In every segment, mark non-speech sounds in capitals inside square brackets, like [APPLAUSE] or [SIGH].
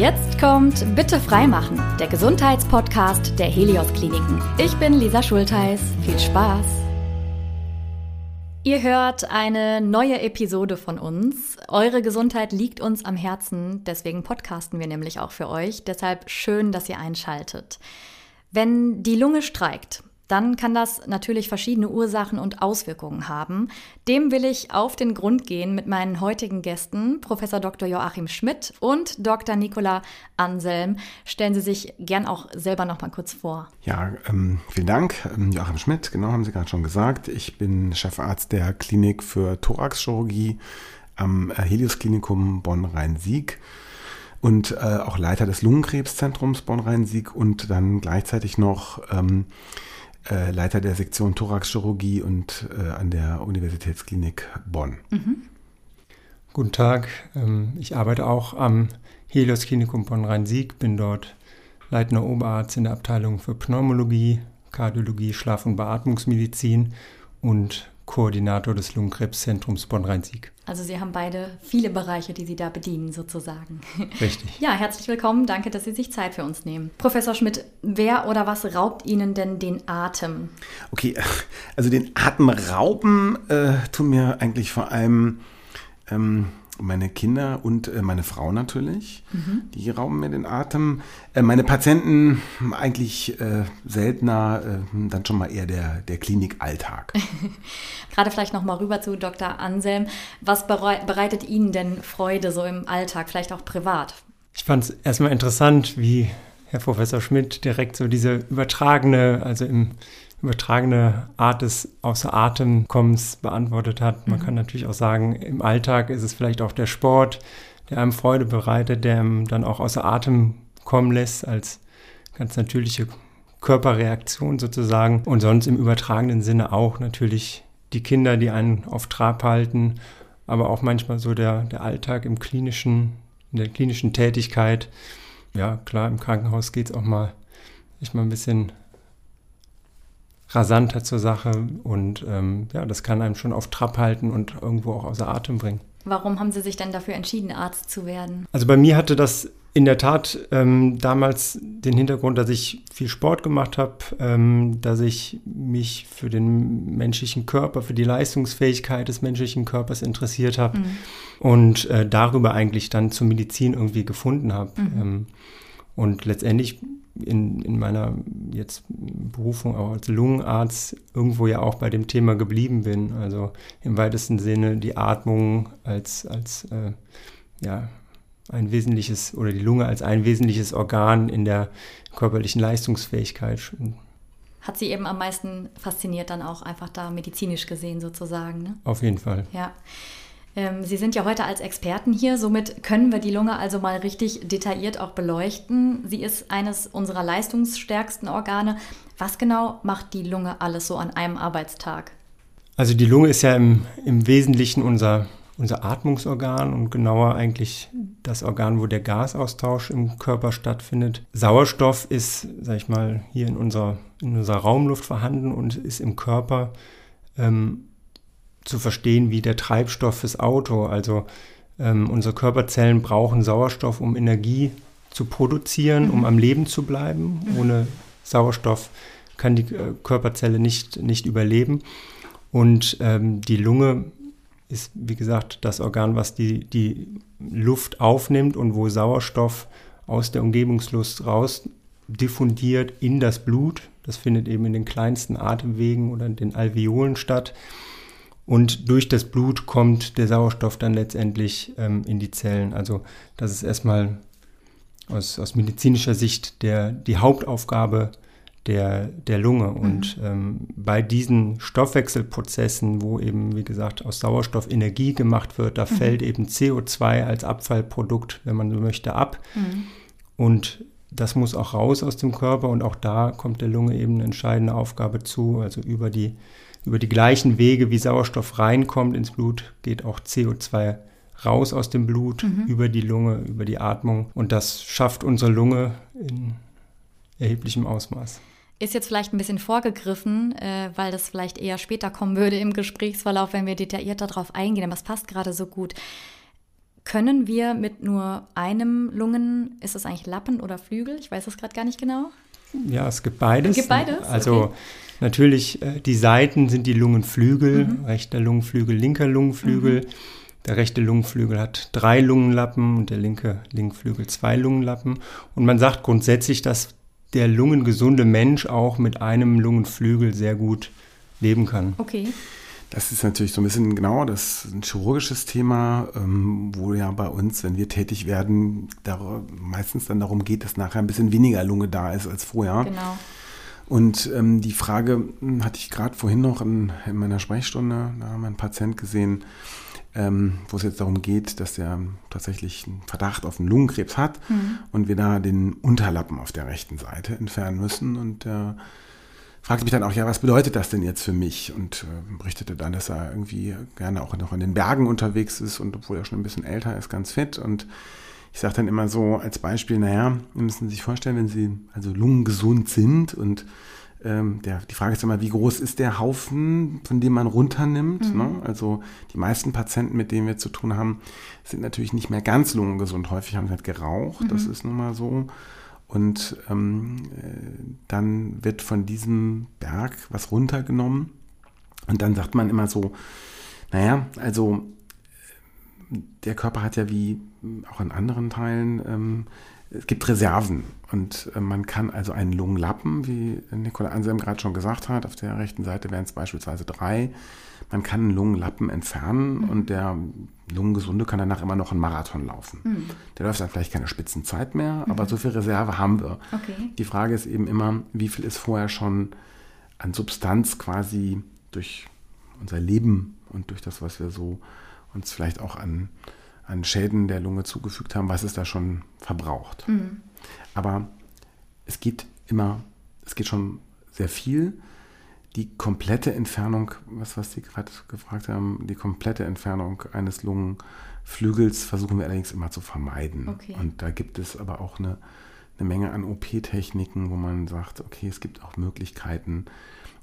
Jetzt kommt Bitte freimachen, der Gesundheitspodcast der Helios Kliniken. Ich bin Lisa Schultheiß. Viel Spaß! Ihr hört eine neue Episode von uns. Eure Gesundheit liegt uns am Herzen, deswegen podcasten wir nämlich auch für euch. Deshalb schön, dass ihr einschaltet. Wenn die Lunge streikt, dann kann das natürlich verschiedene Ursachen und Auswirkungen haben. Dem will ich auf den Grund gehen mit meinen heutigen Gästen, Professor Dr. Joachim Schmidt und Dr. Nicola Anselm. Stellen Sie sich gern auch selber noch mal kurz vor. Ja, ähm, vielen Dank. Ähm, Joachim Schmidt, genau haben Sie gerade schon gesagt. Ich bin Chefarzt der Klinik für Thoraxchirurgie am Helios Klinikum Bonn-Rhein-Sieg und äh, auch Leiter des Lungenkrebszentrums Bonn-Rhein-Sieg und dann gleichzeitig noch ähm, äh, Leiter der Sektion Thoraxchirurgie und äh, an der Universitätsklinik Bonn. Mhm. Guten Tag, ähm, ich arbeite auch am Helios Klinikum Bonn-Rhein-Sieg, bin dort leitender Oberarzt in der Abteilung für Pneumologie, Kardiologie, Schlaf- und Beatmungsmedizin und Koordinator des Lungenkrebszentrums Bonn-Rhein-Sieg. Also Sie haben beide viele Bereiche, die Sie da bedienen, sozusagen. [LAUGHS] Richtig. Ja, herzlich willkommen. Danke, dass Sie sich Zeit für uns nehmen. Professor Schmidt, wer oder was raubt Ihnen denn den Atem? Okay, also den Atem rauben äh, tun mir eigentlich vor allem ähm, meine Kinder und äh, meine Frau natürlich. Mhm. Die rauben mir den Atem. Äh, meine Patienten eigentlich äh, seltener, äh, dann schon mal eher der, der Klinikalltag. [LAUGHS] Gerade vielleicht noch mal rüber zu Dr. Anselm. Was bereitet Ihnen denn Freude so im Alltag, vielleicht auch privat? Ich fand es erstmal interessant, wie Herr Professor Schmidt direkt so diese übertragene, also im übertragene Art des Außer Atemkommens beantwortet hat. Man mhm. kann natürlich auch sagen, im Alltag ist es vielleicht auch der Sport, der einem Freude bereitet, der einem dann auch außer Atem kommen lässt als ganz natürliche Körperreaktion sozusagen. Und sonst im übertragenen Sinne auch natürlich die Kinder, die einen auf Trab halten, aber auch manchmal so der, der Alltag im klinischen, in der klinischen Tätigkeit. Ja, klar, im Krankenhaus geht es auch mal, ich mal ein bisschen rasanter zur Sache und ähm, ja, das kann einem schon auf Trab halten und irgendwo auch außer Atem bringen. Warum haben Sie sich denn dafür entschieden, Arzt zu werden? Also bei mir hatte das in der Tat ähm, damals den Hintergrund, dass ich viel Sport gemacht habe, ähm, dass ich mich für den menschlichen Körper, für die Leistungsfähigkeit des menschlichen Körpers interessiert habe mhm. und äh, darüber eigentlich dann zur Medizin irgendwie gefunden habe. Mhm. Ähm, und letztendlich in, in meiner jetzt Berufung auch als Lungenarzt irgendwo ja auch bei dem Thema geblieben bin. Also im weitesten Sinne die Atmung als, als äh, ja, ein wesentliches oder die Lunge als ein wesentliches Organ in der körperlichen Leistungsfähigkeit. Hat sie eben am meisten fasziniert, dann auch einfach da medizinisch gesehen sozusagen. Ne? Auf jeden Fall. Ja. Ähm, Sie sind ja heute als Experten hier, somit können wir die Lunge also mal richtig detailliert auch beleuchten. Sie ist eines unserer leistungsstärksten Organe. Was genau macht die Lunge alles so an einem Arbeitstag? Also die Lunge ist ja im, im Wesentlichen unser, unser Atmungsorgan und genauer eigentlich das Organ, wo der Gasaustausch im Körper stattfindet. Sauerstoff ist, sag ich mal, hier in unserer, in unserer Raumluft vorhanden und ist im Körper ähm, zu verstehen wie der Treibstoff fürs Auto. Also ähm, unsere Körperzellen brauchen Sauerstoff, um Energie zu produzieren, mhm. um am Leben zu bleiben. Mhm. Ohne Sauerstoff kann die äh, Körperzelle nicht, nicht überleben. Und ähm, die Lunge ist, wie gesagt, das Organ, was die, die Luft aufnimmt und wo Sauerstoff aus der Umgebungsluft raus diffundiert in das Blut. Das findet eben in den kleinsten Atemwegen oder in den Alveolen statt. Und durch das Blut kommt der Sauerstoff dann letztendlich ähm, in die Zellen. Also das ist erstmal aus, aus medizinischer Sicht der, die Hauptaufgabe der, der Lunge. Und mhm. ähm, bei diesen Stoffwechselprozessen, wo eben, wie gesagt, aus Sauerstoff Energie gemacht wird, da mhm. fällt eben CO2 als Abfallprodukt, wenn man so möchte, ab. Mhm. Und das muss auch raus aus dem Körper und auch da kommt der Lunge eben eine entscheidende Aufgabe zu, also über die über die gleichen Wege, wie Sauerstoff reinkommt ins Blut, geht auch CO2 raus aus dem Blut, mhm. über die Lunge, über die Atmung. Und das schafft unsere Lunge in erheblichem Ausmaß. Ist jetzt vielleicht ein bisschen vorgegriffen, äh, weil das vielleicht eher später kommen würde im Gesprächsverlauf, wenn wir detailliert darauf eingehen, aber es passt gerade so gut. können wir mit nur einem Lungen, ist das eigentlich Lappen oder Flügel? Ich weiß das gerade gar nicht genau. Ja, es gibt beides. Es gibt beides? Also Okay. Natürlich, äh, die Seiten sind die Lungenflügel, Mhm. rechter Lungenflügel, linker Lungenflügel. Der rechte Lungenflügel hat drei Lungenlappen und der linke Lungenflügel zwei Lungenlappen. Und man sagt grundsätzlich, dass der lungengesunde Mensch auch mit einem Lungenflügel sehr gut leben kann. Okay. Das ist natürlich so ein bisschen genau das ist ein chirurgisches Thema, ähm, wo ja bei uns, wenn wir tätig werden, dar meistens dann darum geht, dass nachher ein bisschen weniger Lunge da ist als vorher. Genau. Und ähm, die Frage hm, hatte ich gerade vorhin noch in, in meiner Sprechstunde, da haben wir einen Patient gesehen, ähm, wo es jetzt darum geht, dass er tatsächlich einen Verdacht auf einen Lungenkrebs hat und wir da den Unterlappen auf der rechten Seite entfernen müssen. Und der fragte mich dann auch, ja, was bedeutet das denn jetzt für mich? Und äh, berichtete dann, dass er irgendwie gerne auch noch in den Bergen unterwegs ist und obwohl er schon ein bisschen älter ist, ganz fit. Und ich sage dann immer so als Beispiel, naja, Sie müssen sich vorstellen, wenn Sie also lungengesund sind und ähm, der, die Frage ist immer, wie groß ist der Haufen, von dem man runternimmt? Ne? Also die meisten Patienten, mit denen wir zu tun haben, sind natürlich nicht mehr ganz lungengesund. Häufig haben sie halt geraucht, das ist nun mal so. Und ähm, äh, dann wird von diesem Berg was runtergenommen. Und dann sagt man immer so, naja, also der Körper hat ja wie auch in anderen Teilen, ähm, es gibt Reserven. Und äh, man kann also einen Lungenlappen, wie Nicola Anselm gerade schon gesagt hat, auf der rechten Seite wären es beispielsweise drei. Man kann einen Lungenlappen entfernen und der Lungengesunde kann danach immer noch einen Marathon laufen. Der läuft dann vielleicht keine Spitzenzeit mehr, aber so viel Reserve haben wir. Okay. Die Frage ist eben immer, wie viel ist vorher schon an Substanz quasi durch unser Leben und durch das, was wir so uns vielleicht auch an, an Schäden der Lunge zugefügt haben, was ist da schon verbraucht. Aber es geht immer, es geht schon sehr viel. Die komplette Entfernung, was, was Sie gerade gefragt haben, die komplette Entfernung eines Lungenflügels versuchen wir allerdings immer zu vermeiden. Okay. Und da gibt es aber auch eine, eine Menge an OP-Techniken, wo man sagt, okay, es gibt auch Möglichkeiten,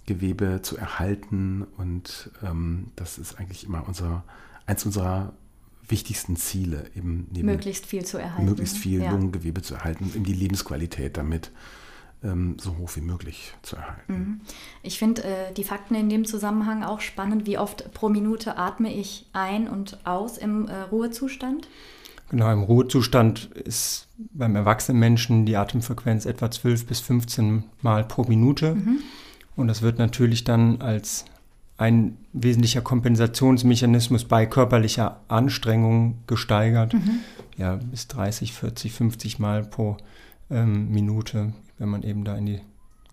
Gewebe zu erhalten. Und ähm, das ist eigentlich immer unser, eins unserer wichtigsten Ziele, eben neben Möglichst viel zu erhalten. möglichst viel ja. Lungengewebe zu erhalten und eben die Lebensqualität damit ähm, so hoch wie möglich zu erhalten. Ich finde äh, die Fakten in dem Zusammenhang auch spannend. Wie oft pro Minute atme ich ein und aus im äh, Ruhezustand? Genau, im Ruhezustand ist beim erwachsenen Menschen die Atemfrequenz etwa 12 bis 15 Mal pro Minute. Und das wird natürlich dann als ein wesentlicher Kompensationsmechanismus bei körperlicher Anstrengung gesteigert. Ja, bis 30, 40, 50 Mal pro ähm, Minute, wenn man eben da in die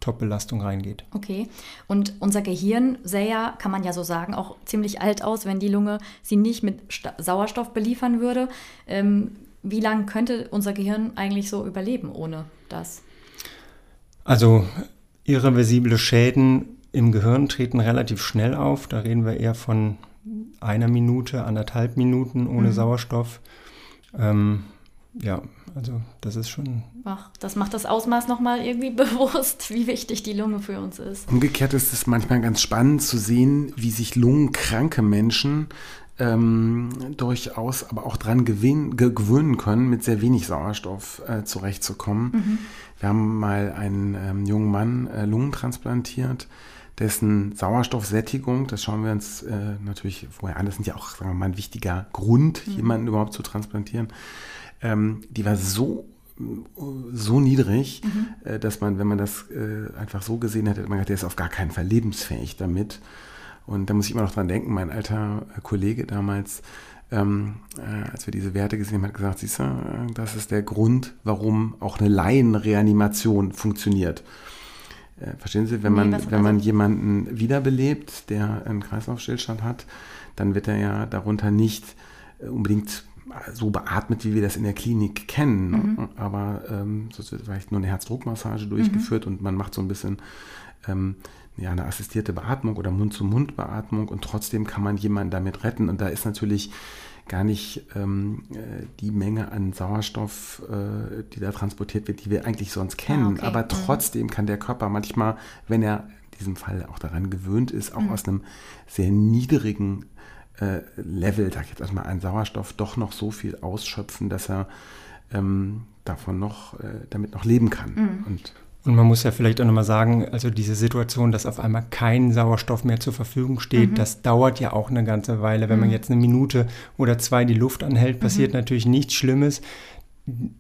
Top-Belastung reingeht. Okay. Und unser Gehirn sähe ja, kann man ja so sagen, auch ziemlich alt aus, wenn die Lunge sie nicht mit Sta Sauerstoff beliefern würde. Ähm, wie lange könnte unser Gehirn eigentlich so überleben ohne das? Also irreversible Schäden im Gehirn treten relativ schnell auf. Da reden wir eher von einer Minute, anderthalb Minuten ohne Sauerstoff. Ähm, ja, also das ist schon. Ach, das macht das Ausmaß nochmal irgendwie [LAUGHS] bewusst, wie wichtig die Lunge für uns ist. Umgekehrt ist es manchmal ganz spannend zu sehen, wie sich lungenkranke Menschen ähm, durchaus aber auch dran gewöhnen, ge gewöhnen können, mit sehr wenig Sauerstoff äh, zurechtzukommen. Wir haben mal einen ähm, jungen Mann äh, Lungen transplantiert, dessen Sauerstoffsättigung, das schauen wir uns äh, natürlich vorher an, das sind ja auch sagen wir mal, ein wichtiger Grund, jemanden überhaupt zu transplantieren, ähm, die war so so niedrig, äh, dass man, wenn man das äh, einfach so gesehen hätte, man gedacht, der ist auf gar keinen Fall lebensfähig damit. Und da muss ich immer noch dran denken, mein alter äh, Kollege damals, ähm, äh, als wir diese Werte gesehen haben, hat gesagt, siehst du, äh, das ist der Grund, warum auch eine Laienreanimation funktioniert. Äh, verstehen Sie, wenn Nee, man, was- wenn man jemanden wiederbelebt, der einen Kreislaufstillstand hat, dann wird er ja darunter nicht äh, unbedingt so beatmet, wie wir das in der Klinik kennen. ne? Aber ähm, wird vielleicht nur eine Herzdruckmassage durchgeführt und man macht so ein bisschen ähm, ja, eine assistierte Beatmung oder Mund-zu-Mund-Beatmung und trotzdem kann man jemanden damit retten. Und da ist natürlich gar nicht ähm, äh, die Menge an Sauerstoff, äh, die da transportiert wird, die wir eigentlich sonst kennen. okay. Aber Mhm. trotzdem kann der Körper manchmal, wenn er in diesem Fall auch daran gewöhnt ist, auch Mhm. aus einem sehr niedrigen äh, Level, sag ich jetzt erstmal, an Sauerstoff doch noch so viel ausschöpfen, dass er ähm, davon noch, äh, damit noch leben kann. Mhm. Und und man muss ja vielleicht auch nochmal sagen, also diese Situation, dass auf einmal kein Sauerstoff mehr zur Verfügung steht, mhm. das dauert ja auch eine ganze Weile. Wenn mhm. man jetzt eine Minute oder zwei die Luft anhält, passiert mhm. natürlich nichts Schlimmes.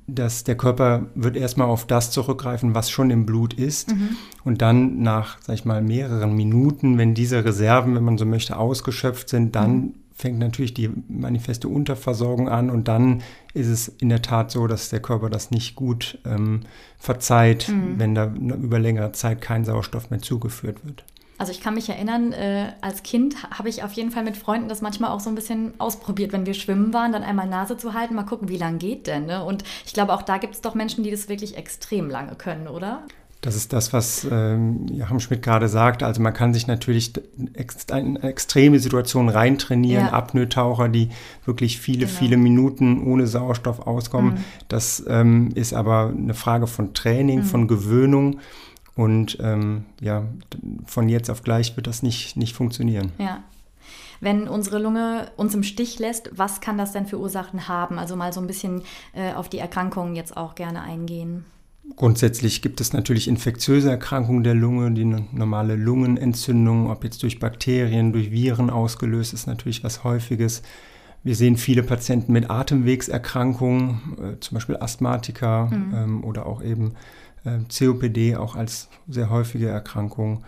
Dass der Körper wird erstmal auf das zurückgreifen, was schon im Blut ist. Mhm. Und dann nach, sag ich mal, mehreren Minuten, wenn diese Reserven, wenn man so möchte, ausgeschöpft sind, dann mhm fängt natürlich die manifeste Unterversorgung an und dann ist es in der Tat so, dass der Körper das nicht gut ähm, verzeiht, mhm. wenn da über längere Zeit kein Sauerstoff mehr zugeführt wird. Also ich kann mich erinnern, äh, als Kind habe ich auf jeden Fall mit Freunden das manchmal auch so ein bisschen ausprobiert, wenn wir schwimmen waren, dann einmal Nase zu halten, mal gucken, wie lange geht denn. Ne? Und ich glaube, auch da gibt es doch Menschen, die das wirklich extrem lange können, oder? Das ist das, was ähm, Joachim Schmidt gerade sagt. Also man kann sich natürlich in extreme Situationen reintrainieren, ja. Apnoe-Taucher, die wirklich viele, genau. viele Minuten ohne Sauerstoff auskommen. Mhm. Das ähm, ist aber eine Frage von Training, mhm. von Gewöhnung. Und ähm, ja, von jetzt auf gleich wird das nicht, nicht funktionieren. Ja. Wenn unsere Lunge uns im Stich lässt, was kann das denn für Ursachen haben? Also mal so ein bisschen äh, auf die Erkrankungen jetzt auch gerne eingehen. Grundsätzlich gibt es natürlich infektiöse Erkrankungen der Lunge, die normale Lungenentzündung, ob jetzt durch Bakterien, durch Viren ausgelöst, ist natürlich was Häufiges. Wir sehen viele Patienten mit Atemwegserkrankungen, äh, zum Beispiel Asthmatiker mhm. ähm, oder auch eben äh, COPD, auch als sehr häufige Erkrankung.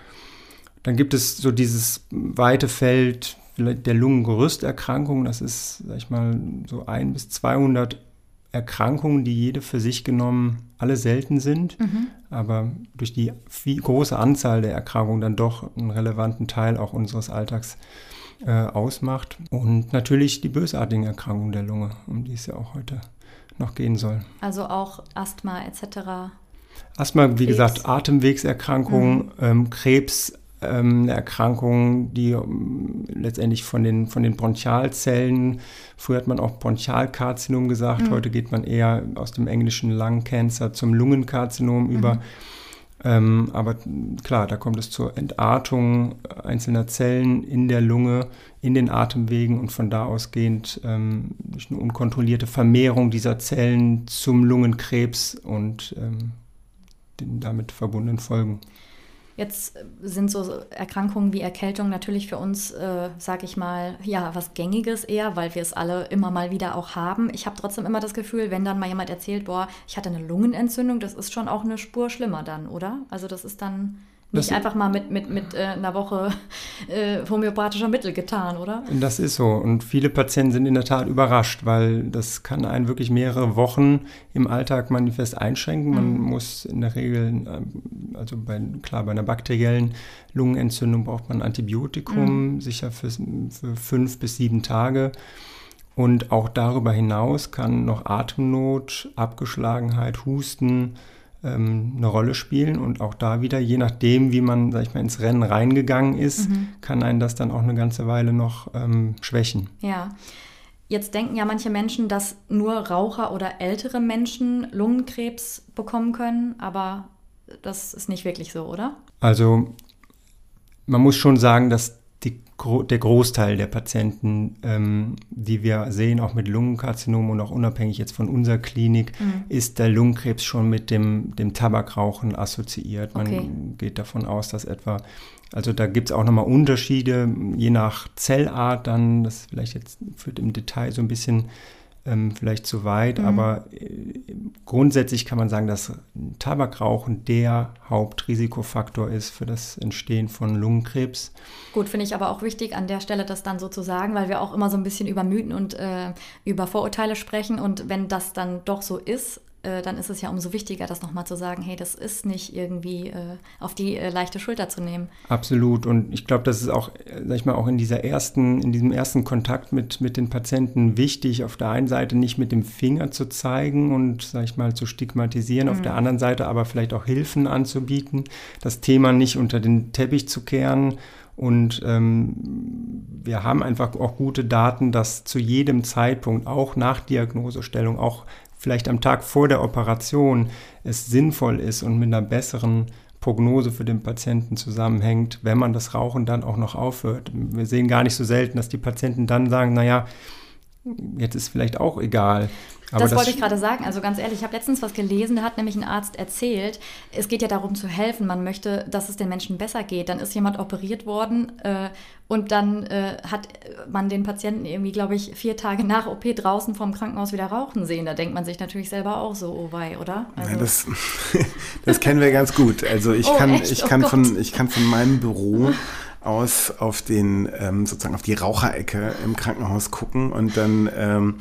Dann gibt es so dieses weite Feld der Lungengerüsterkrankungen. Das ist, sag ich mal, so ein bis 200 Erkrankungen, die jede für sich genommen alle selten sind, mhm. aber durch die große Anzahl der Erkrankungen dann doch einen relevanten Teil auch unseres Alltags äh, ausmacht. Und natürlich die bösartigen Erkrankungen der Lunge, um die es ja auch heute noch gehen soll. Also auch Asthma etc. Asthma, wie Krebs. gesagt, Atemwegserkrankungen, mhm. ähm, Krebs, ähm, eine Erkrankung, die ähm, letztendlich von den, von den Bronchialzellen, früher hat man auch Bronchialkarzinom gesagt, mhm. heute geht man eher aus dem englischen Lung Cancer zum Lungenkarzinom mhm. über. Ähm, aber klar, da kommt es zur Entartung einzelner Zellen in der Lunge, in den Atemwegen und von da ausgehend ähm, durch eine unkontrollierte Vermehrung dieser Zellen zum Lungenkrebs und ähm, den damit verbundenen Folgen. Jetzt sind so Erkrankungen wie Erkältung natürlich für uns, äh, sage ich mal, ja, was Gängiges eher, weil wir es alle immer mal wieder auch haben. Ich habe trotzdem immer das Gefühl, wenn dann mal jemand erzählt, boah, ich hatte eine Lungenentzündung, das ist schon auch eine Spur schlimmer dann, oder? Also das ist dann nicht einfach mal mit, mit, mit äh, einer Woche [LAUGHS] äh, homöopathischer Mittel getan, oder? Das ist so. Und viele Patienten sind in der Tat überrascht, weil das kann einen wirklich mehrere Wochen im Alltag manifest einschränken. Man mhm. muss in der Regel, äh, also bei, klar, bei einer bakteriellen Lungenentzündung braucht man Antibiotikum, mhm. sicher für, für fünf bis sieben Tage. Und auch darüber hinaus kann noch Atemnot, Abgeschlagenheit, Husten, ähm, eine Rolle spielen. Und auch da wieder, je nachdem, wie man, sag ich mal, ins Rennen reingegangen ist, mhm. kann einen das dann auch eine ganze Weile noch ähm, schwächen. Ja. Jetzt denken ja manche Menschen, dass nur Raucher oder ältere Menschen Lungenkrebs bekommen können, aber das ist nicht wirklich so, oder? Also man muss schon sagen, dass der Großteil der Patienten, ähm, die wir sehen, auch mit Lungenkarzinom und auch unabhängig jetzt von unserer Klinik, mhm. ist der Lungenkrebs schon mit dem, dem Tabakrauchen assoziiert. Man okay. geht davon aus, dass etwa, also da gibt es auch nochmal Unterschiede, je nach Zellart dann, das vielleicht jetzt führt im Detail so ein bisschen ähm, vielleicht zu weit, mhm. aber äh, grundsätzlich kann man sagen, dass Tabakrauchen der Hauptrisikofaktor ist für das Entstehen von Lungenkrebs. Gut, finde ich aber auch wichtig an der Stelle, das dann so zu sagen, weil wir auch immer so ein bisschen über Mythen und äh, über Vorurteile sprechen und wenn das dann doch so ist, äh, dann ist es ja umso wichtiger, das nochmal zu sagen, hey, das ist nicht irgendwie äh, auf die äh, leichte Schulter zu nehmen. Absolut. Und ich glaube, das ist auch, sag ich mal, auch in dieser ersten, in diesem ersten Kontakt mit, mit den Patienten wichtig, auf der einen Seite nicht mit dem Finger zu zeigen und, sag ich mal, zu stigmatisieren, mhm. auf der anderen Seite aber vielleicht auch Hilfen anzubieten, das Thema nicht unter den Teppich zu kehren und ähm, wir haben einfach auch gute Daten, dass zu jedem Zeitpunkt, auch nach Diagnosestellung, auch vielleicht am Tag vor der Operation es sinnvoll ist und mit einer besseren Prognose für den Patienten zusammenhängt, wenn man das Rauchen dann auch noch aufhört. Wir sehen gar nicht so selten, dass die Patienten dann sagen, naja, jetzt ist vielleicht auch egal. Das, das wollte ich gerade sagen. Also ganz ehrlich, ich habe letztens was gelesen, da hat nämlich ein Arzt erzählt, es geht ja darum zu helfen. Man möchte, dass es den Menschen besser geht. Dann ist jemand operiert worden äh, und dann äh, hat man den Patienten irgendwie, glaube ich, vier Tage nach OP draußen vom Krankenhaus wieder rauchen sehen. Da denkt man sich natürlich selber auch so, oh wei, oder? Also ja, das, [LAUGHS] das kennen wir ganz gut. Also ich [LAUGHS] oh, kann, ich kann oh von, ich kann von meinem Büro aus auf den ähm, sozusagen auf die Raucherecke im Krankenhaus gucken und dann ähm,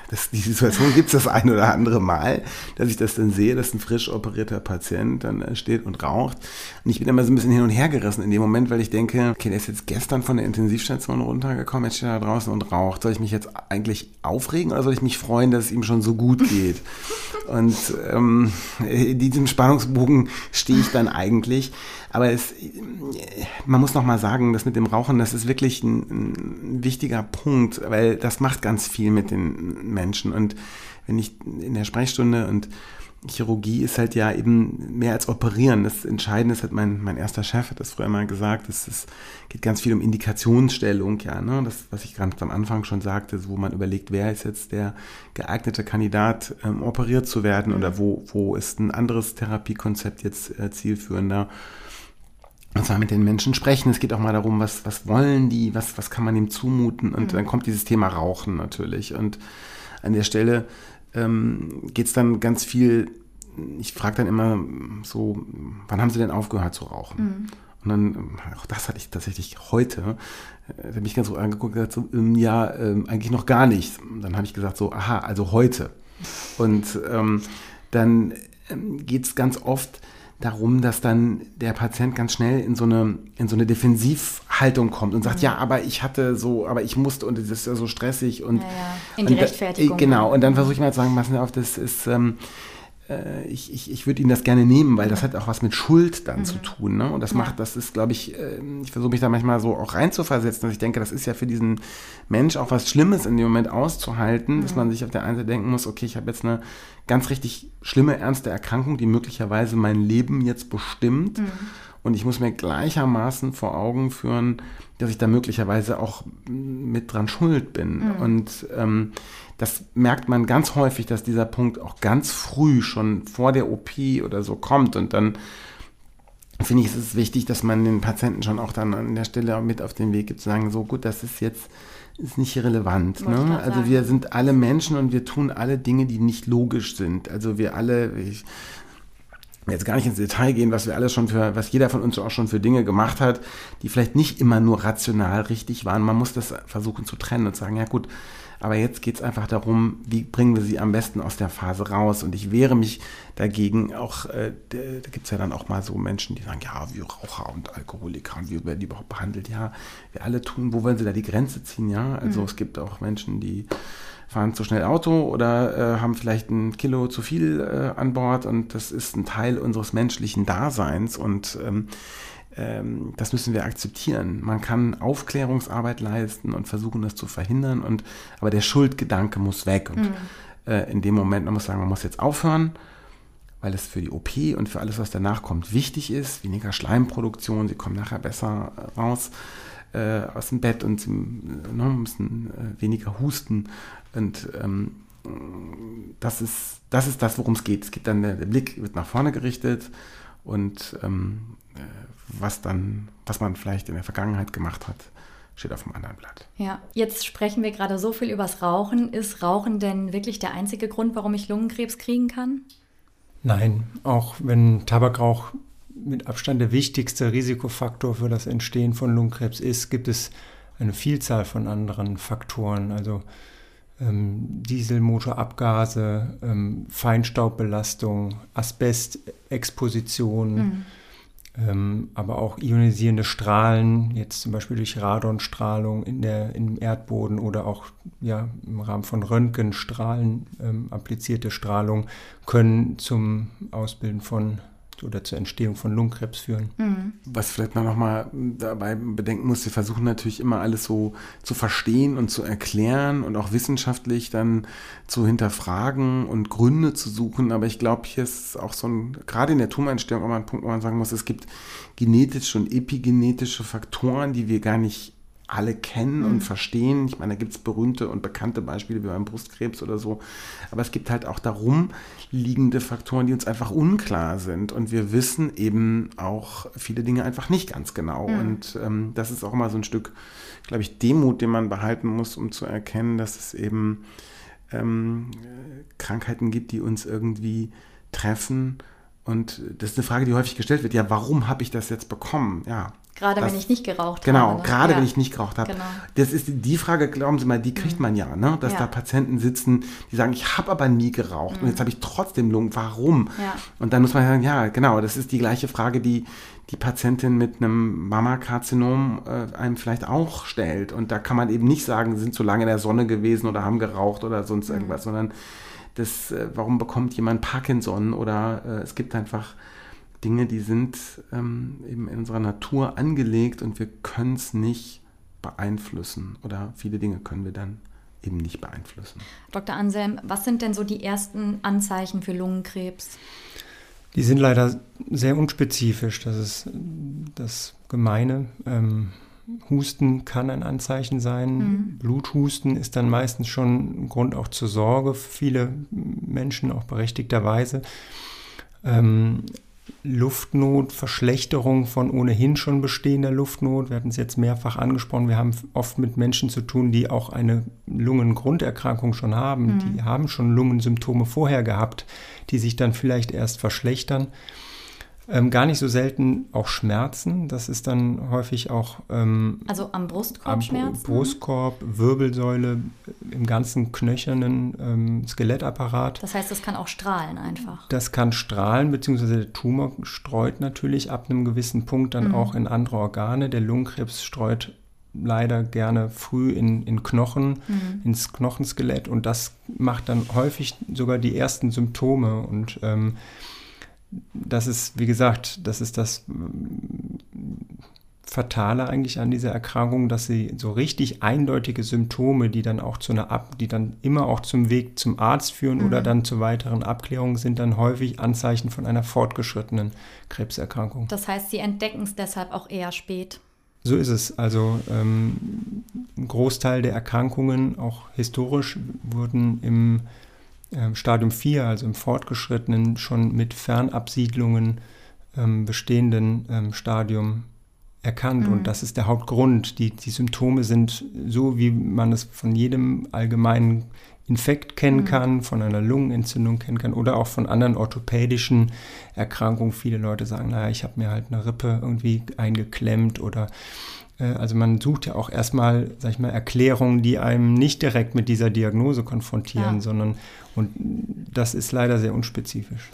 das, die Situation [LAUGHS] gibt es das ein oder andere Mal, dass ich das dann sehe, dass ein frisch operierter Patient dann äh, steht und raucht. Und ich bin immer so ein bisschen hin und her gerissen in dem Moment, weil ich denke, okay, der ist jetzt gestern von der Intensivstation runtergekommen, jetzt steht er da draußen und raucht. Soll ich mich jetzt eigentlich aufregen oder soll ich mich freuen, dass es ihm schon so gut geht? [LAUGHS] und ähm, in diesem Spannungsbogen stehe ich dann eigentlich. Aber es, man muss noch mal sagen, das mit dem Rauchen, das ist wirklich ein, ein wichtiger Punkt, weil das macht ganz viel mit den Menschen. Und wenn ich in der Sprechstunde und Chirurgie ist halt ja eben mehr als operieren. Das Entscheidende ist halt mein, mein erster Chef hat das früher mal gesagt, es, es geht ganz viel um Indikationsstellung, ja, ne? Das, was ich ganz am Anfang schon sagte, wo man überlegt, wer ist jetzt der geeignete Kandidat, ähm, operiert zu werden oder wo, wo ist ein anderes Therapiekonzept jetzt äh, zielführender. Und zwar mit den Menschen sprechen. Es geht auch mal darum, was, was wollen die, was, was kann man ihm zumuten. Und mhm. dann kommt dieses Thema Rauchen natürlich. Und an der Stelle ähm, geht es dann ganz viel, ich frage dann immer so, wann haben Sie denn aufgehört zu rauchen? Mhm. Und dann, auch das hatte ich tatsächlich heute, äh, da bin ich ganz so angeguckt und gesagt, so, ähm, ja, äh, eigentlich noch gar nicht. Dann habe ich gesagt, so, aha, also heute. Und ähm, dann ähm, geht es ganz oft darum, dass dann der Patient ganz schnell in so eine, in so eine Defensivhaltung kommt und sagt, mhm. ja, aber ich hatte so, aber ich musste und es ist ja so stressig und. Ja, ja. In die Rechtfertigung. Da, genau, und dann versuche ich mal zu sagen, passen Sie auf, das ist, ähm, äh, ich, ich, ich würde Ihnen das gerne nehmen, weil das hat auch was mit Schuld dann mhm. zu tun. Ne? Und das macht, das ist, glaube ich, äh, ich versuche mich da manchmal so auch reinzuversetzen, dass ich denke, das ist ja für diesen Mensch auch was Schlimmes in dem Moment auszuhalten, mhm. dass man sich auf der einen Seite denken muss, okay, ich habe jetzt eine ganz richtig schlimme, ernste Erkrankung, die möglicherweise mein Leben jetzt bestimmt. Und ich muss mir gleichermaßen vor Augen führen, dass ich da möglicherweise auch mit dran schuld bin. Mhm. Und ähm, das merkt man ganz häufig, dass dieser Punkt auch ganz früh schon vor der OP oder so kommt. Und dann finde ich, ist es wichtig, dass man den Patienten schon auch dann an der Stelle mit auf den Weg gibt, zu sagen, so gut, das ist jetzt ist nicht relevant. Ne? Also wir sind alle Menschen und wir tun alle Dinge, die nicht logisch sind. Also wir alle, ich, jetzt gar nicht ins Detail gehen, was wir alles schon für, was jeder von uns auch schon für Dinge gemacht hat, die vielleicht nicht immer nur rational richtig waren. Man muss das versuchen zu trennen und sagen, ja gut, aber jetzt geht es einfach darum, wie bringen wir sie am besten aus der Phase raus. Und ich wehre mich dagegen, auch äh, da gibt es ja dann auch mal so Menschen, die sagen, ja, wie Raucher und Alkoholiker und wie werden die überhaupt behandelt? Ja, wir alle tun, wo wollen sie da die Grenze ziehen? Ja, also mhm. es gibt auch Menschen, die fahren zu schnell Auto oder äh, haben vielleicht ein Kilo zu viel äh, an Bord und das ist ein Teil unseres menschlichen Daseins und ähm, das müssen wir akzeptieren. Man kann Aufklärungsarbeit leisten und versuchen, das zu verhindern, und, aber der Schuldgedanke muss weg. Und mhm. äh, in dem Moment, man muss sagen, man muss jetzt aufhören, weil es für die OP und für alles, was danach kommt, wichtig ist. Weniger Schleimproduktion, sie kommen nachher besser äh, raus äh, aus dem Bett und sie ne, müssen äh, weniger husten. Und ähm, das ist, das ist das, worum es geht. Es geht dann, der Blick wird nach vorne gerichtet und ähm, äh, was dann, was man vielleicht in der Vergangenheit gemacht hat, steht auf dem anderen Blatt. Ja, jetzt sprechen wir gerade so viel übers Rauchen. Ist Rauchen denn wirklich der einzige Grund, warum ich Lungenkrebs kriegen kann? Nein, auch wenn Tabakrauch mit Abstand der wichtigste Risikofaktor für das Entstehen von Lungenkrebs ist, gibt es eine Vielzahl von anderen Faktoren. Also ähm, Dieselmotorabgase, ähm, Feinstaubbelastung, Asbestexposition. Mhm aber auch ionisierende Strahlen, jetzt zum Beispiel durch Radonstrahlung in der, im Erdboden oder auch ja, im Rahmen von Röntgenstrahlen ähm, applizierte Strahlung, können zum Ausbilden von oder zur Entstehung von Lungenkrebs führen. Mhm. Was vielleicht man nochmal dabei bedenken muss, wir versuchen natürlich immer alles so zu verstehen und zu erklären und auch wissenschaftlich dann zu hinterfragen und Gründe zu suchen. Aber ich glaube, hier ist auch so ein, gerade in der Tumorentstehung auch mal ein Punkt, wo man sagen muss, es gibt genetische und epigenetische Faktoren, die wir gar nicht alle kennen mhm. und verstehen. Ich meine, da gibt es berühmte und bekannte Beispiele wie beim Brustkrebs oder so. Aber es gibt halt auch darum liegende Faktoren, die uns einfach unklar sind. Und wir wissen eben auch viele Dinge einfach nicht ganz genau. Mhm. Und ähm, das ist auch immer so ein Stück, glaube ich, Demut, den man behalten muss, um zu erkennen, dass es eben ähm, Krankheiten gibt, die uns irgendwie treffen. Und das ist eine Frage, die häufig gestellt wird. Ja, warum habe ich das jetzt bekommen? Ja, Gerade das, wenn ich nicht geraucht genau, habe. Genau, gerade ja. wenn ich nicht geraucht habe. Genau. Das ist die Frage, glauben Sie mal, die kriegt mhm. man ja, ne? dass ja. da Patienten sitzen, die sagen, ich habe aber nie geraucht mhm. und jetzt habe ich trotzdem Lungen. Warum? Ja. Und dann muss man sagen, ja, genau, das ist die gleiche Frage, die die Patientin mit einem Mammakarzinom äh, einem vielleicht auch stellt. Und da kann man eben nicht sagen, sie sind zu lange in der Sonne gewesen oder haben geraucht oder sonst mhm. irgendwas, sondern das, äh, warum bekommt jemand Parkinson oder äh, es gibt einfach Dinge, die sind ähm, eben in unserer Natur angelegt und wir können es nicht beeinflussen oder viele Dinge können wir dann eben nicht beeinflussen. Dr. Anselm, was sind denn so die ersten Anzeichen für Lungenkrebs? Die sind leider sehr unspezifisch. Das ist das Gemeine. Ähm, Husten kann ein Anzeichen sein. Mhm. Bluthusten ist dann meistens schon ein Grund auch zur Sorge für viele Menschen, auch berechtigterweise. Ähm, Luftnot, Verschlechterung von ohnehin schon bestehender Luftnot. Wir hatten es jetzt mehrfach angesprochen. Wir haben oft mit Menschen zu tun, die auch eine Lungengrunderkrankung schon haben. Mhm. Die haben schon Lungensymptome vorher gehabt, die sich dann vielleicht erst verschlechtern. Ähm, gar nicht so selten auch Schmerzen. Das ist dann häufig auch. Ähm, also am Brustkorb am Schmerzen? Brustkorb, Wirbelsäule, im ganzen knöchernen ähm, Skelettapparat. Das heißt, das kann auch strahlen einfach. Das kann strahlen, beziehungsweise der Tumor streut natürlich ab einem gewissen Punkt dann mhm. auch in andere Organe. Der Lungenkrebs streut leider gerne früh in, in Knochen, mhm. ins Knochenskelett und das macht dann häufig sogar die ersten Symptome und ähm, das ist, wie gesagt, das ist das Fatale eigentlich an dieser Erkrankung, dass sie so richtig eindeutige Symptome, die dann auch zu einer Ab, die dann immer auch zum Weg zum Arzt führen mhm. oder dann zu weiteren Abklärungen, sind dann häufig Anzeichen von einer fortgeschrittenen Krebserkrankung. Das heißt, sie entdecken es deshalb auch eher spät. So ist es. Also ähm, ein Großteil der Erkrankungen, auch historisch, wurden im Stadium 4, also im fortgeschrittenen, schon mit Fernabsiedlungen ähm, bestehenden ähm, Stadium erkannt. Mhm. Und das ist der Hauptgrund. Die, die Symptome sind so, wie man es von jedem allgemeinen Infekt kennen mhm. kann, von einer Lungenentzündung kennen kann oder auch von anderen orthopädischen Erkrankungen. Viele Leute sagen, naja, ich habe mir halt eine Rippe irgendwie eingeklemmt oder also man sucht ja auch erstmal, sag ich mal, Erklärungen, die einem nicht direkt mit dieser Diagnose konfrontieren, ja. sondern und das ist leider sehr unspezifisch.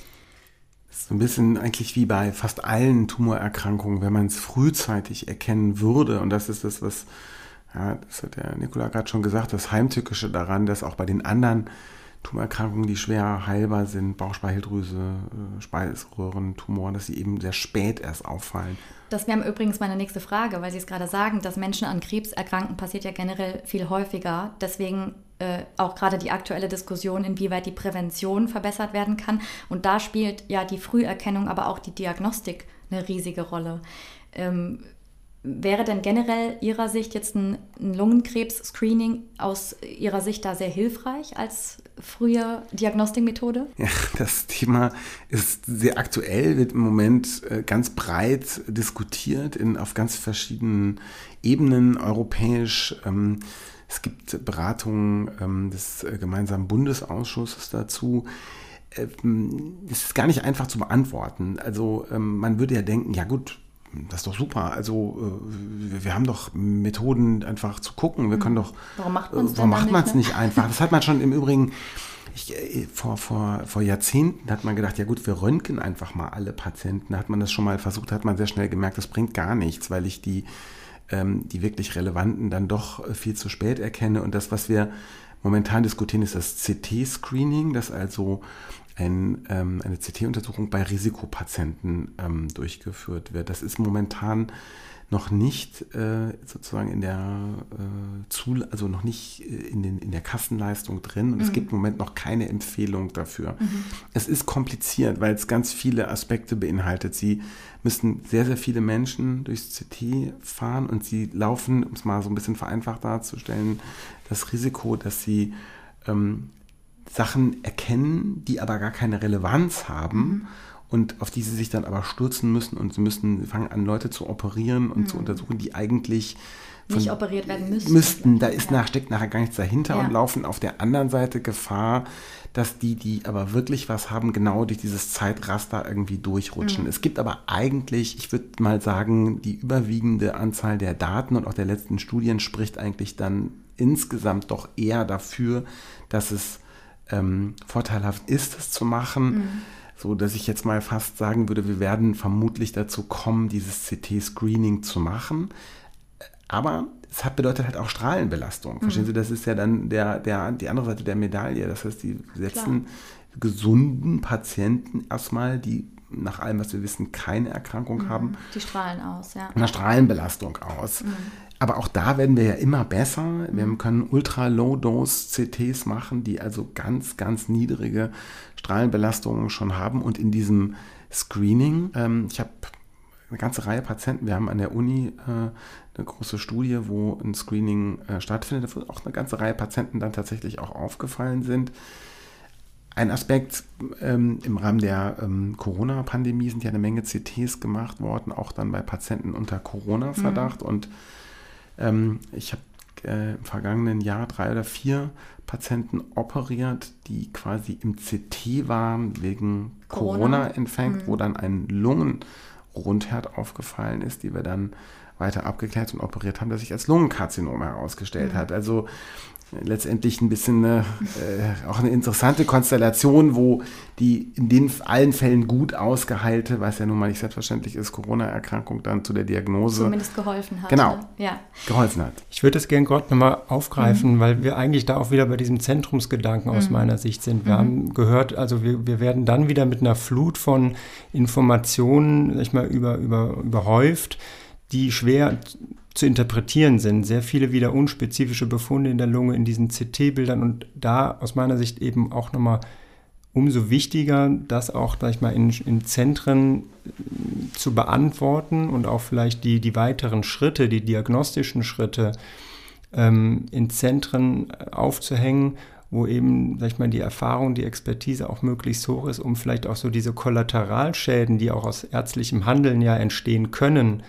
Das ist so ein bisschen eigentlich wie bei fast allen Tumorerkrankungen, wenn man es frühzeitig erkennen würde, und das ist das, was, ja, das hat der Nikola gerade schon gesagt, das Heimtückische daran, dass auch bei den anderen Tumorerkrankungen, die schwer heilbar sind, Bauchspeicheldrüse, äh, Speiseröhren, Tumoren, dass sie eben sehr spät erst auffallen. Das wäre übrigens meine nächste Frage, weil Sie es gerade sagen, dass Menschen an Krebs erkranken, passiert ja generell viel häufiger. Deswegen äh, auch gerade die aktuelle Diskussion, inwieweit die Prävention verbessert werden kann. Und da spielt ja die Früherkennung, aber auch die Diagnostik eine riesige Rolle. Ähm, Wäre denn generell Ihrer Sicht jetzt ein Lungenkrebs-Screening aus Ihrer Sicht da sehr hilfreich als frühe Diagnostikmethode? Ja, das Thema ist sehr aktuell, wird im Moment äh, ganz breit diskutiert in, auf ganz verschiedenen Ebenen, europäisch. Ähm, es gibt Beratungen ähm, des äh, gemeinsamen Bundesausschusses dazu. Ähm, es ist gar nicht einfach zu beantworten. Also man würde ja denken, ja gut, das ist doch super. Also äh, wir haben doch Methoden, einfach zu gucken. Wir können mhm. doch. Warum macht man es äh, macht nicht, ne? nicht einfach? Das hat man schon im Übrigen. Ich, äh, vor, vor, vor Jahrzehnten hat man gedacht, ja gut, wir röntgen einfach mal alle Patienten. Da hat man das schon mal versucht, hat man sehr schnell gemerkt, das bringt gar nichts, weil ich die, ähm, die wirklich relevanten dann doch viel zu spät erkenne. Und das, was wir momentan diskutieren, ist das CT-Screening, das also ein, ähm, eine CT-Untersuchung bei Risikopatienten ähm, durchgeführt wird. Das ist momentan noch nicht äh, sozusagen in der äh, Zul also noch nicht äh, in, den, in der Kassenleistung drin und mhm. es gibt im Moment noch keine Empfehlung dafür. Mhm. Es ist kompliziert, weil es ganz viele Aspekte beinhaltet. Sie müssen sehr, sehr viele Menschen durchs CT fahren und sie laufen, um es mal so ein bisschen vereinfacht darzustellen, das Risiko, dass sie ähm, Sachen erkennen, die aber gar keine Relevanz haben. Mhm und auf die sie sich dann aber stürzen müssen und sie müssen fangen an, Leute zu operieren und mhm. zu untersuchen, die eigentlich nicht operiert werden müssten. Müssten, da ist ja. nach, steckt nachher gar nichts dahinter ja. und laufen auf der anderen Seite Gefahr, dass die, die aber wirklich was haben, genau durch dieses Zeitraster irgendwie durchrutschen. Mhm. Es gibt aber eigentlich, ich würde mal sagen, die überwiegende Anzahl der Daten und auch der letzten Studien spricht eigentlich dann insgesamt doch eher dafür, dass es ähm, vorteilhaft ist, es zu machen. Mhm so dass ich jetzt mal fast sagen würde, wir werden vermutlich dazu kommen, dieses CT-Screening zu machen. Aber es hat bedeutet halt auch Strahlenbelastung. Mhm. Verstehen Sie, das ist ja dann der, der, die andere Seite der Medaille. Das heißt, die setzen Klar. gesunden Patienten erstmal, die nach allem, was wir wissen, keine Erkrankung mhm. haben. Die strahlen aus, ja. Eine Strahlenbelastung aus. Mhm. Aber auch da werden wir ja immer besser. Wir mhm. können Ultra-Low-Dose-CTs machen, die also ganz, ganz niedrige Strahlenbelastungen schon haben. Und in diesem Screening, ähm, ich habe eine ganze Reihe Patienten, wir haben an der Uni äh, eine große Studie, wo ein Screening äh, stattfindet, wo auch eine ganze Reihe Patienten dann tatsächlich auch aufgefallen sind. Ein Aspekt ähm, im Rahmen der ähm, Corona-Pandemie sind ja eine Menge CTs gemacht worden, auch dann bei Patienten unter Corona-Verdacht. Mhm. Und ähm, ich habe äh, im vergangenen Jahr drei oder vier Patienten operiert, die quasi im CT waren wegen Corona-Infekt, Corona mhm. wo dann ein Lungenrundherd aufgefallen ist, die wir dann weiter abgeklärt und operiert haben, das sich als Lungenkarzinom herausgestellt mhm. hat. Also letztendlich ein bisschen eine, äh, auch eine interessante Konstellation, wo die in den allen Fällen gut ausgeheilte, was ja nun mal nicht selbstverständlich ist, Corona-Erkrankung dann zu der Diagnose. Zumindest geholfen hat. Genau. Ja. Geholfen hat. Ich würde das gerne gerade nochmal aufgreifen, mhm. weil wir eigentlich da auch wieder bei diesem Zentrumsgedanken aus mhm. meiner Sicht sind. Wir mhm. haben gehört, also wir, wir werden dann wieder mit einer Flut von Informationen, sag ich mal, über, über, überhäuft, die schwer zu interpretieren sind. Sehr viele wieder unspezifische Befunde in der Lunge in diesen CT-Bildern und da aus meiner Sicht eben auch nochmal umso wichtiger, das auch, sag mal, in, in Zentren äh, zu beantworten und auch vielleicht die, die weiteren Schritte, die diagnostischen Schritte ähm, in Zentren äh, aufzuhängen, wo eben, sag ich mal, die Erfahrung, die Expertise auch möglichst hoch ist, um vielleicht auch so diese Kollateralschäden, die auch aus ärztlichem Handeln ja entstehen können,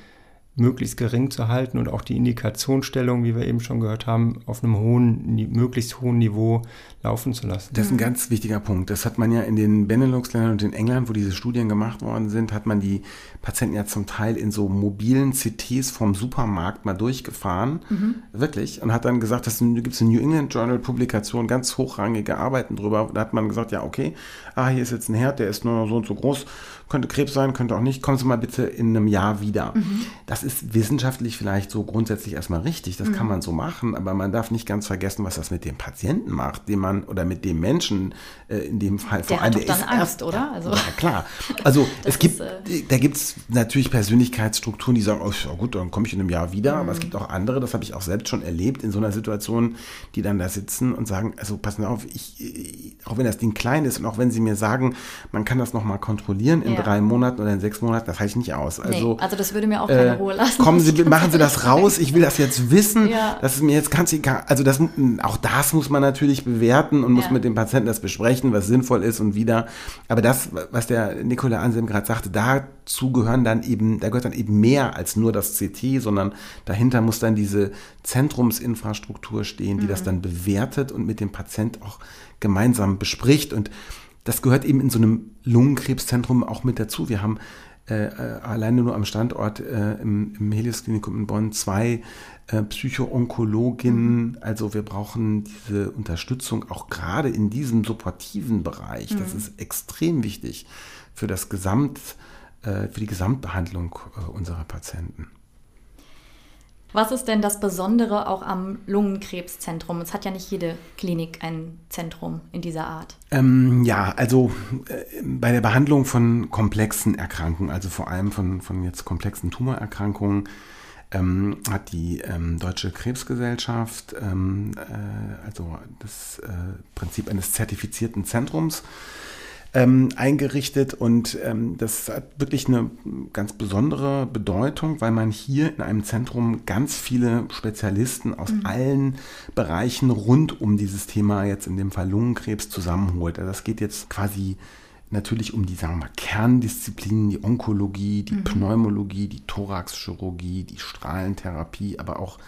möglichst gering zu halten und auch die Indikationsstellung, wie wir eben schon gehört haben, auf einem hohen, möglichst hohen Niveau laufen zu lassen. Das ist ein ganz wichtiger Punkt. Das hat man ja in den Benelux-Ländern und in England, wo diese Studien gemacht worden sind, hat man die Patienten ja zum Teil in so mobilen CTs vom Supermarkt mal durchgefahren. Mhm. Wirklich. Und hat dann gesagt, das gibt es eine New England Journal Publikation, ganz hochrangige Arbeiten drüber. Da hat man gesagt, ja, okay, ah, hier ist jetzt ein Herd, der ist nur so und so groß könnte Krebs sein, könnte auch nicht. Kommen Sie mal bitte in einem Jahr wieder. Mhm. Das ist wissenschaftlich vielleicht so grundsätzlich erstmal richtig, das mhm. kann man so machen, aber man darf nicht ganz vergessen, was das mit dem Patienten macht, dem man oder mit dem Menschen äh, in dem Fall vor allem. Der hat dann Angst, erst, oder? Also. Ja, klar. Also [LAUGHS] es gibt, ist, äh, da gibt es natürlich Persönlichkeitsstrukturen, die sagen, oh gut, dann komme ich in einem Jahr wieder, mhm. aber es mhm. gibt auch andere, das habe ich auch selbst schon erlebt, in so einer Situation, die dann da sitzen und sagen, also passen auf, ich, auch wenn das Ding klein ist und auch wenn sie mir sagen, man kann das nochmal kontrollieren in ja. drei Monaten oder in sechs Monaten, das halte ich nicht aus. Also, nee, also das würde mir auch keine äh, Ruhe lassen. Kommen Sie, [LAUGHS] machen Sie das raus, ich will das jetzt wissen. Ja. Das ist mir jetzt ganz egal. Also das, auch das muss man natürlich bewerten und muss ja. mit dem Patienten das besprechen, was sinnvoll ist und wieder. Aber das, was der Nikola Anselm gerade sagte, dazu gehören dann eben, da gehört dann eben mehr als nur das CT, sondern dahinter muss dann diese Zentrumsinfrastruktur stehen, die mhm. das dann bewertet und mit dem Patient auch gemeinsam bespricht. Und das gehört eben in so einem Lungenkrebszentrum auch mit dazu. Wir haben äh, äh, alleine nur am Standort äh, im, im Helios Klinikum in Bonn zwei äh, Psycho-Onkologinnen. Mhm. Also wir brauchen diese Unterstützung auch gerade in diesem supportiven Bereich. Mhm. Das ist extrem wichtig für das Gesamt, äh, für die Gesamtbehandlung äh, unserer Patienten. Was ist denn das Besondere auch am Lungenkrebszentrum? Es hat ja nicht jede Klinik ein Zentrum in dieser Art. Ähm, ja, also äh, bei der Behandlung von komplexen Erkrankungen, also vor allem von, von jetzt komplexen Tumorerkrankungen, ähm, hat die ähm, Deutsche Krebsgesellschaft, ähm, äh, also das äh, Prinzip eines zertifizierten Zentrums, ähm, eingerichtet und ähm, das hat wirklich eine ganz besondere Bedeutung, weil man hier in einem Zentrum ganz viele Spezialisten aus mhm. allen Bereichen rund um dieses Thema, jetzt in dem Fall Lungenkrebs, zusammenholt. Also das geht jetzt quasi natürlich um die, sagen wir mal, Kerndisziplinen, die Onkologie, die mhm. Pneumologie, die Thoraxchirurgie, die Strahlentherapie, aber auch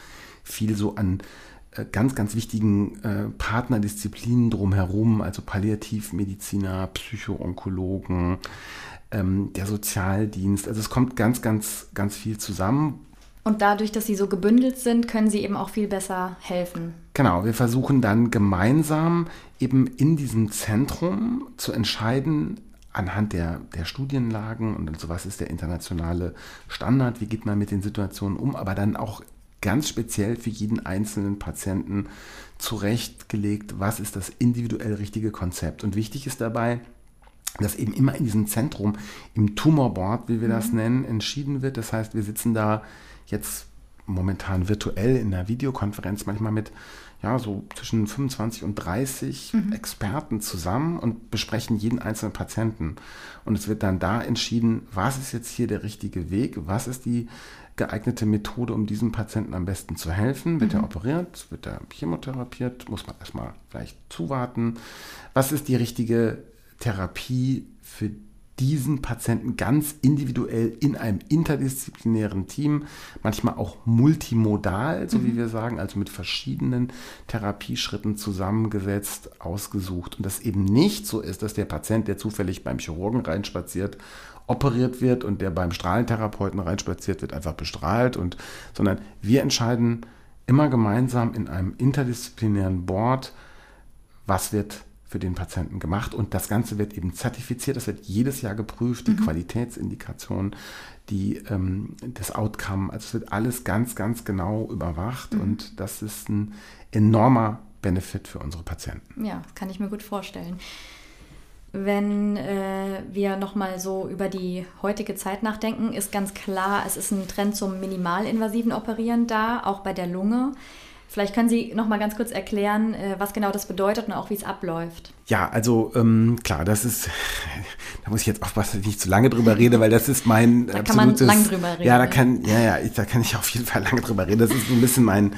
viel so an ganz, ganz wichtigen äh, Partnerdisziplinen drumherum, also Palliativmediziner, Psychoonkologen, ähm, der Sozialdienst. Also es kommt ganz, ganz, ganz viel zusammen. Und dadurch, dass sie so gebündelt sind, können sie eben auch viel besser helfen. Genau, wir versuchen dann gemeinsam eben in diesem Zentrum zu entscheiden, anhand der, der Studienlagen und so was ist der internationale Standard, wie geht man mit den Situationen um, aber dann auch ganz speziell für jeden einzelnen Patienten zurechtgelegt, was ist das individuell richtige Konzept. Und wichtig ist dabei, dass eben immer in diesem Zentrum, im Tumorboard, wie wir mhm. das nennen, entschieden wird. Das heißt, wir sitzen da jetzt momentan virtuell in der Videokonferenz manchmal mit ja, so zwischen 25 und 30 mhm. Experten zusammen und besprechen jeden einzelnen Patienten. Und es wird dann da entschieden, was ist jetzt hier der richtige Weg, was ist die geeignete Methode, um diesem Patienten am besten zu helfen. Wird mhm. er operiert, wird er chemotherapiert, muss man erstmal vielleicht zuwarten. Was ist die richtige Therapie für die? Diesen Patienten ganz individuell in einem interdisziplinären Team, manchmal auch multimodal, so mhm. wie wir sagen, also mit verschiedenen Therapieschritten zusammengesetzt, ausgesucht. Und das eben nicht so ist, dass der Patient, der zufällig beim Chirurgen reinspaziert, operiert wird und der beim Strahlentherapeuten reinspaziert wird, einfach bestrahlt und, sondern wir entscheiden immer gemeinsam in einem interdisziplinären Board, was wird für den Patienten gemacht und das Ganze wird eben zertifiziert, das wird jedes Jahr geprüft, die mhm. Qualitätsindikation, die, ähm, das Outcome, also es wird alles ganz, ganz genau überwacht mhm. und das ist ein enormer Benefit für unsere Patienten. Ja, kann ich mir gut vorstellen. Wenn äh, wir nochmal so über die heutige Zeit nachdenken, ist ganz klar, es ist ein Trend zum minimalinvasiven Operieren da, auch bei der Lunge. Vielleicht können Sie noch mal ganz kurz erklären, äh, was genau das bedeutet und auch wie es abläuft. Ja, also ähm, klar, das ist, [LAUGHS] da muss ich jetzt aufpassen, dass ich nicht zu lange drüber rede, weil das ist mein da kann man lang drüber reden. Ja, da kann, ja, ja, ich, da kann ich auf jeden Fall [LAUGHS] lange drüber reden. Das ist so ein bisschen mein,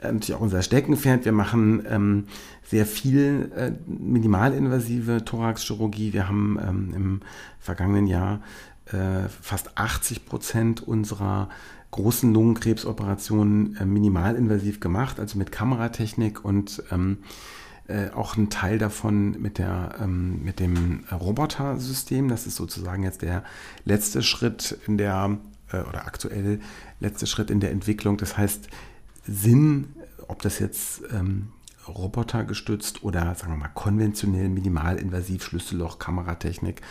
äh, natürlich auch unser Steckenpferd. Wir machen ähm, sehr viel äh, minimalinvasive Thoraxchirurgie. Wir haben ähm, im vergangenen Jahr äh, fast 80 Prozent unserer großen Lungenkrebsoperationen äh, minimalinvasiv gemacht, also mit Kameratechnik und ähm, äh, auch ein Teil davon mit, der, ähm, mit dem Robotersystem. Das ist sozusagen jetzt der letzte Schritt in der, äh, oder aktuell letzte Schritt in der Entwicklung. Das heißt, Sinn, ob das jetzt ähm, Roboter gestützt oder sagen wir mal konventionell minimalinvasiv Schlüsselloch Kameratechnik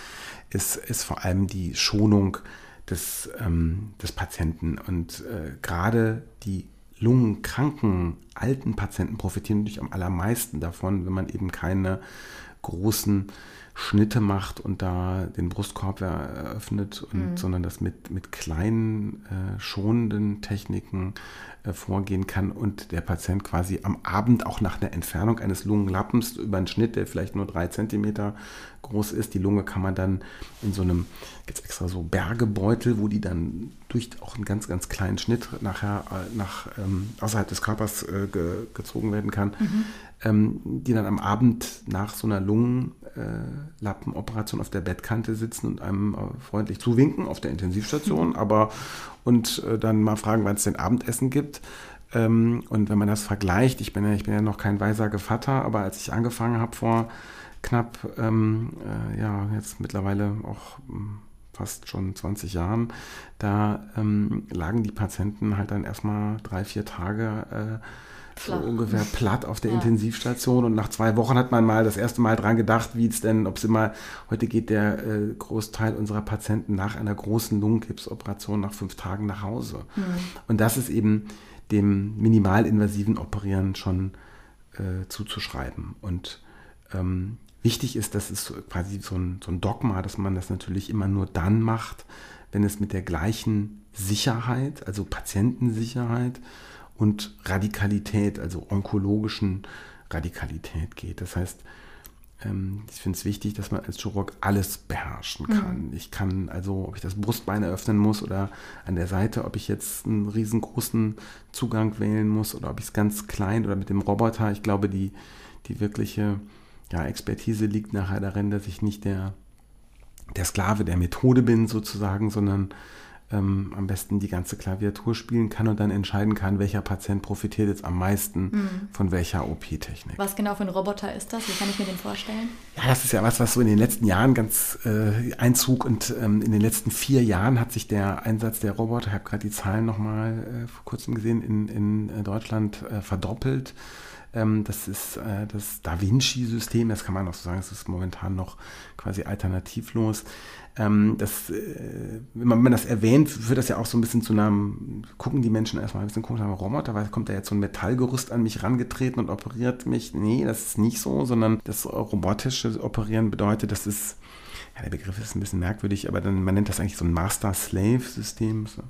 ist, ist vor allem die Schonung des, ähm, des Patienten. Und äh, gerade die lungenkranken alten Patienten profitieren natürlich am allermeisten davon, wenn man eben keine großen Schnitte macht und da den Brustkorb eröffnet, und, mhm. sondern das mit, mit kleinen, äh, schonenden Techniken äh, vorgehen kann und der Patient quasi am Abend auch nach einer Entfernung eines Lungenlappens über einen Schnitt, der vielleicht nur drei Zentimeter groß ist, die Lunge kann man dann in so einem, jetzt extra so Bergebeutel, wo die dann durch auch einen ganz, ganz kleinen Schnitt nachher äh, nach, ähm, außerhalb des Körpers äh, ge, gezogen werden kann, mhm. ähm, die dann am Abend nach so einer Lungenlappenoperation auf der Bettkante sitzen und einem äh, freundlich zuwinken auf der Intensivstation, mhm. aber und äh, dann mal fragen, wann es denn Abendessen gibt. Ähm, und wenn man das vergleicht, ich bin ja, ich bin ja noch kein weiser Gevatter, aber als ich angefangen habe vor knapp, ähm, äh, ja, jetzt mittlerweile auch hm, fast schon 20 Jahren, da ähm, lagen die Patienten halt dann erstmal drei, vier Tage äh, so ungefähr platt auf der ja. Intensivstation und nach zwei Wochen hat man mal das erste Mal dran gedacht, wie es denn, ob es immer, heute geht der äh, Großteil unserer Patienten nach einer großen Lungenkrebsoperation nach fünf Tagen nach Hause. Mhm. Und das ist eben dem minimalinvasiven Operieren schon äh, zuzuschreiben. Und ähm, wichtig ist, dass es quasi so ein, so ein Dogma, dass man das natürlich immer nur dann macht, wenn es mit der gleichen Sicherheit, also Patientensicherheit und Radikalität, also onkologischen Radikalität geht. Das heißt, ähm, ich finde es wichtig, dass man als Chirurg alles beherrschen kann. Mhm. Ich kann also, ob ich das Brustbein eröffnen muss oder an der Seite, ob ich jetzt einen riesengroßen Zugang wählen muss oder ob ich es ganz klein oder mit dem Roboter. Ich glaube, die, die wirkliche ja, Expertise liegt nachher darin, dass ich nicht der, der Sklave der Methode bin sozusagen, sondern ähm, am besten die ganze Klaviatur spielen kann und dann entscheiden kann, welcher Patient profitiert jetzt am meisten mhm. von welcher OP-Technik. Was genau für ein Roboter ist das? Wie kann ich mir den vorstellen? Ja, das ist ja was, was so in den letzten Jahren ganz äh, Einzug und ähm, in den letzten vier Jahren hat sich der Einsatz der Roboter, ich habe gerade die Zahlen nochmal äh, vor kurzem gesehen, in, in äh, Deutschland äh, verdoppelt. Ähm, das ist äh, das Da Vinci-System, das kann man auch so sagen, es ist momentan noch quasi alternativlos. Ähm, das, äh, wenn, man, das erwähnt, führt das ja auch so ein bisschen zu einem, gucken die Menschen erstmal ein bisschen komisch an Roboter, weil kommt da jetzt so ein Metallgerüst an mich rangetreten und operiert mich. Nee, das ist nicht so, sondern das robotische Operieren bedeutet, das ist, ja, der Begriff ist ein bisschen merkwürdig, aber dann, man nennt das eigentlich so ein Master-Slave-System. So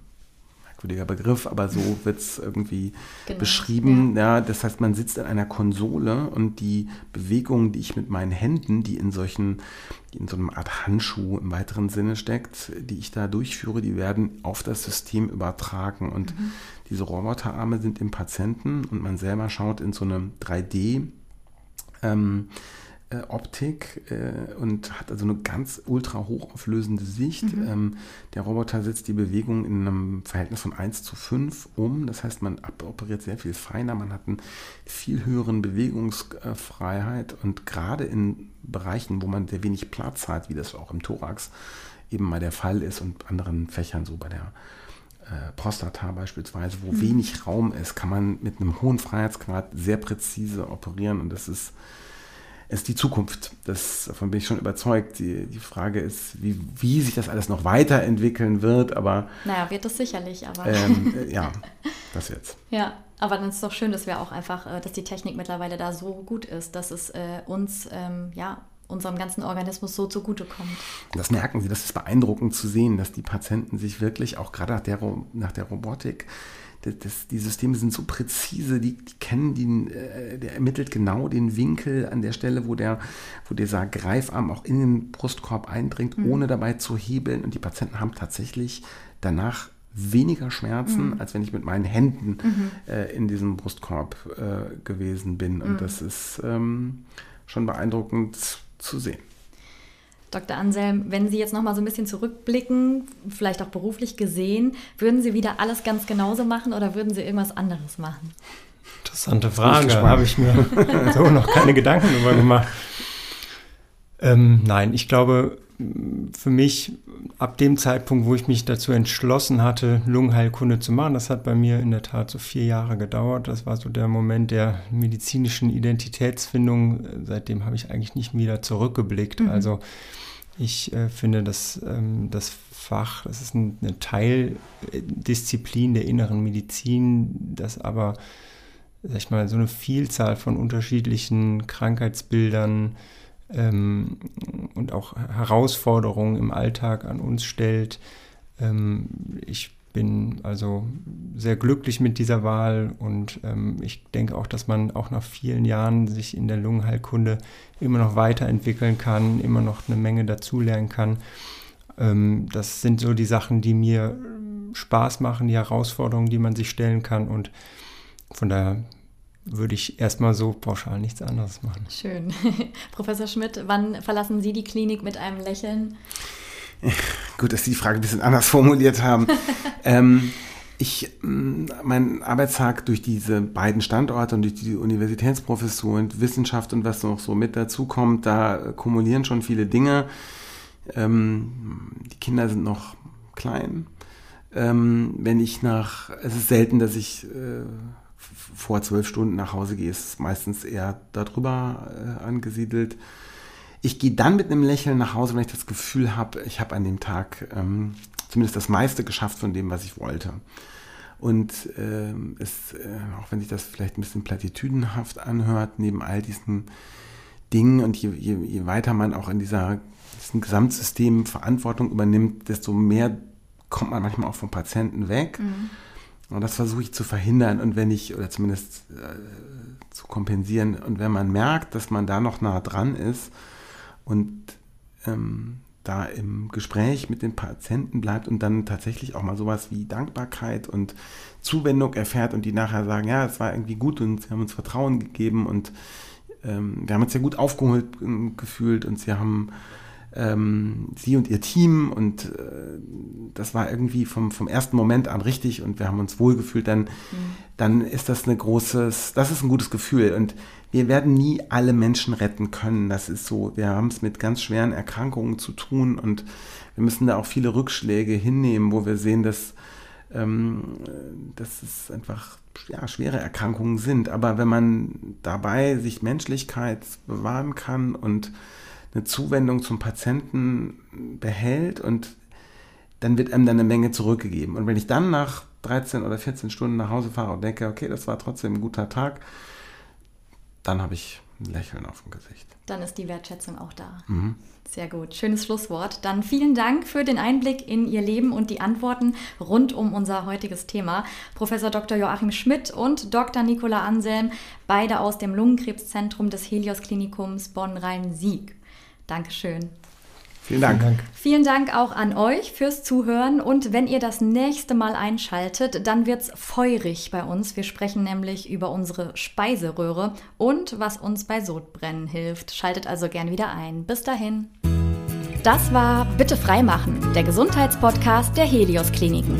merkwürdiger Begriff, aber so wird es irgendwie genau, beschrieben. Ja. das heißt, man sitzt an einer Konsole und die Bewegungen, die ich mit meinen Händen, die in solchen, die in so einer Art Handschuh im weiteren Sinne steckt, die ich da durchführe, die werden auf das System übertragen. Und mhm. diese Roboterarme sind im Patienten und man selber schaut in so einem 3D. Ähm, äh, Optik äh, und hat also eine ganz ultra hochauflösende Sicht. Mhm. Ähm, der Roboter setzt die Bewegung in einem Verhältnis von 1 zu 5 um. Das heißt, man operiert sehr viel feiner, man hat einen viel höheren Bewegungsfreiheit und gerade in Bereichen, wo man sehr wenig Platz hat, wie das auch im Thorax eben mal der Fall ist und anderen Fächern, so bei der äh, Prostata beispielsweise, wo mhm. wenig Raum ist, kann man mit einem hohen Freiheitsgrad sehr präzise operieren und das ist ist die Zukunft. Das, davon bin ich schon überzeugt. Die, die Frage ist, wie, wie sich das alles noch weiterentwickeln wird, aber. Naja, wird es sicherlich, aber. Ähm, [LAUGHS] äh, ja, das jetzt. Ja, aber dann ist es doch schön, dass wir auch einfach, äh, dass die Technik mittlerweile da so gut ist, dass es äh, uns, ähm, ja, unserem ganzen Organismus so zugutekommt. Das merken Sie, das ist beeindruckend zu sehen, dass die Patienten sich wirklich auch gerade nach der, nach der Robotik das, die Systeme sind so präzise, die, die kennen den, äh, der ermittelt genau den Winkel an der Stelle, wo der, wo dieser Greifarm auch in den Brustkorb eindringt, mhm. ohne dabei zu hebeln. Und die Patienten haben tatsächlich danach weniger Schmerzen, mhm. als wenn ich mit meinen Händen mhm. äh, in diesem Brustkorb äh, gewesen bin. Und mhm. das ist ähm, schon beeindruckend zu sehen. Dr. Anselm, wenn Sie jetzt noch mal so ein bisschen zurückblicken, vielleicht auch beruflich gesehen, würden Sie wieder alles ganz genauso machen oder würden Sie irgendwas anderes machen? Interessante Frage, habe ich mir [LAUGHS] so noch keine Gedanken darüber gemacht. Ähm, nein, ich glaube, für mich ab dem Zeitpunkt, wo ich mich dazu entschlossen hatte, Lungenheilkunde zu machen, das hat bei mir in der Tat so vier Jahre gedauert. Das war so der Moment der medizinischen Identitätsfindung. Seitdem habe ich eigentlich nicht wieder zurückgeblickt. Mhm. Also ich äh, finde, dass ähm, das Fach, das ist ein, eine Teildisziplin der inneren Medizin, das aber, sag ich mal, so eine Vielzahl von unterschiedlichen Krankheitsbildern ähm, und auch Herausforderungen im Alltag an uns stellt. Ähm, ich bin also sehr glücklich mit dieser Wahl und ähm, ich denke auch, dass man auch nach vielen Jahren sich in der Lungenheilkunde immer noch weiterentwickeln kann, immer noch eine Menge dazulernen kann. Ähm, das sind so die Sachen, die mir Spaß machen, die Herausforderungen, die man sich stellen kann und von daher würde ich erstmal so pauschal nichts anderes machen. Schön. [LAUGHS] Professor Schmidt, wann verlassen Sie die Klinik mit einem Lächeln? Gut, dass Sie die Frage ein bisschen anders formuliert haben. [LAUGHS] ähm, ich, mm, mein Arbeitstag durch diese beiden Standorte und durch die Universitätsprofessur und Wissenschaft und was noch so mit dazu kommt, da kumulieren schon viele Dinge. Ähm, die Kinder sind noch klein. Ähm, wenn ich nach, es ist selten, dass ich äh, vor zwölf Stunden nach Hause gehe, ist meistens eher darüber äh, angesiedelt. Ich gehe dann mit einem Lächeln nach Hause, wenn ich das Gefühl habe, ich habe an dem Tag ähm, zumindest das meiste geschafft von dem, was ich wollte. Und ähm, es, äh, auch wenn sich das vielleicht ein bisschen platitüdenhaft anhört, neben all diesen Dingen und je, je, je weiter man auch in dieser, diesem Gesamtsystem Verantwortung übernimmt, desto mehr kommt man manchmal auch vom Patienten weg. Mhm. Und das versuche ich zu verhindern und wenn ich, oder zumindest äh, zu kompensieren. Und wenn man merkt, dass man da noch nah dran ist und ähm, da im Gespräch mit den Patienten bleibt und dann tatsächlich auch mal sowas wie Dankbarkeit und Zuwendung erfährt und die nachher sagen, ja, es war irgendwie gut und sie haben uns Vertrauen gegeben und ähm, wir haben uns ja gut aufgeholt äh, gefühlt und sie haben ähm, sie und ihr Team und äh, das war irgendwie vom, vom ersten Moment an richtig und wir haben uns wohlgefühlt, dann, mhm. dann ist das ein großes, das ist ein gutes Gefühl und wir werden nie alle Menschen retten können, das ist so, wir haben es mit ganz schweren Erkrankungen zu tun und wir müssen da auch viele Rückschläge hinnehmen, wo wir sehen, dass, ähm, dass es einfach ja, schwere Erkrankungen sind, aber wenn man dabei sich Menschlichkeit bewahren kann und eine Zuwendung zum Patienten behält und dann wird einem dann eine Menge zurückgegeben. Und wenn ich dann nach 13 oder 14 Stunden nach Hause fahre und denke, okay, das war trotzdem ein guter Tag, dann habe ich ein Lächeln auf dem Gesicht. Dann ist die Wertschätzung auch da. Mhm. Sehr gut, schönes Schlusswort. Dann vielen Dank für den Einblick in Ihr Leben und die Antworten rund um unser heutiges Thema. Professor Dr. Joachim Schmidt und Dr. Nicola Anselm, beide aus dem Lungenkrebszentrum des Helios Klinikums Bonn-Rhein-Sieg. Dankeschön. Vielen Dank. Vielen Dank. Vielen Dank auch an euch fürs Zuhören. Und wenn ihr das nächste Mal einschaltet, dann wird es feurig bei uns. Wir sprechen nämlich über unsere Speiseröhre und was uns bei Sodbrennen hilft. Schaltet also gern wieder ein. Bis dahin. Das war Bitte freimachen, der Gesundheitspodcast der Helios Kliniken.